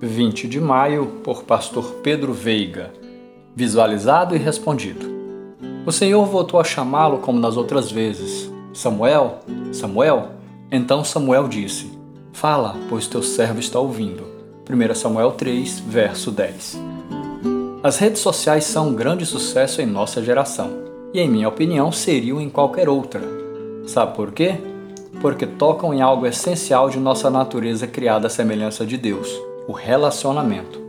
20 de maio, por Pastor Pedro Veiga. Visualizado e respondido. O Senhor voltou a chamá-lo como nas outras vezes. Samuel, Samuel. Então Samuel disse: Fala, pois teu servo está ouvindo. 1 Samuel 3, verso 10. As redes sociais são um grande sucesso em nossa geração, e em minha opinião seriam em qualquer outra. Sabe por quê? Porque tocam em algo essencial de nossa natureza criada à semelhança de Deus o relacionamento.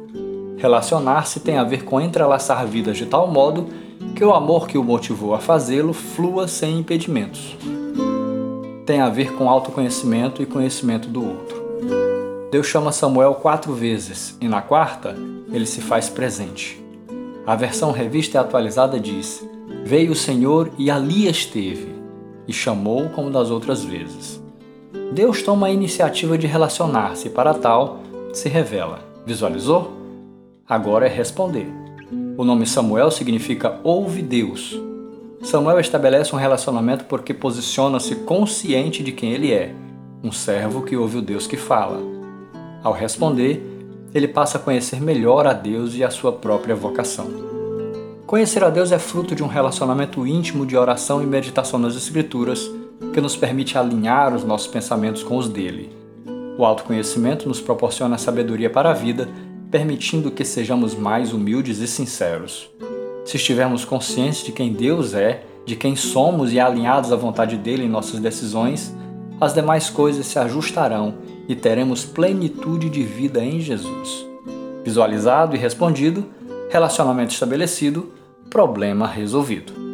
Relacionar-se tem a ver com entrelaçar vidas de tal modo que o amor que o motivou a fazê-lo flua sem impedimentos. Tem a ver com autoconhecimento e conhecimento do outro. Deus chama Samuel quatro vezes e na quarta ele se faz presente. A versão revista e atualizada diz: Veio o Senhor e ali esteve, e chamou como das outras vezes. Deus toma a iniciativa de relacionar-se, para tal, se revela. Visualizou? Agora é responder. O nome Samuel significa ouve Deus. Samuel estabelece um relacionamento porque posiciona-se consciente de quem ele é, um servo que ouve o Deus que fala. Ao responder, ele passa a conhecer melhor a Deus e a sua própria vocação. Conhecer a Deus é fruto de um relacionamento íntimo de oração e meditação nas Escrituras que nos permite alinhar os nossos pensamentos com os dele o autoconhecimento nos proporciona sabedoria para a vida, permitindo que sejamos mais humildes e sinceros. Se estivermos conscientes de quem Deus é, de quem somos e alinhados à vontade dele em nossas decisões, as demais coisas se ajustarão e teremos plenitude de vida em Jesus. Visualizado e respondido, relacionamento estabelecido, problema resolvido.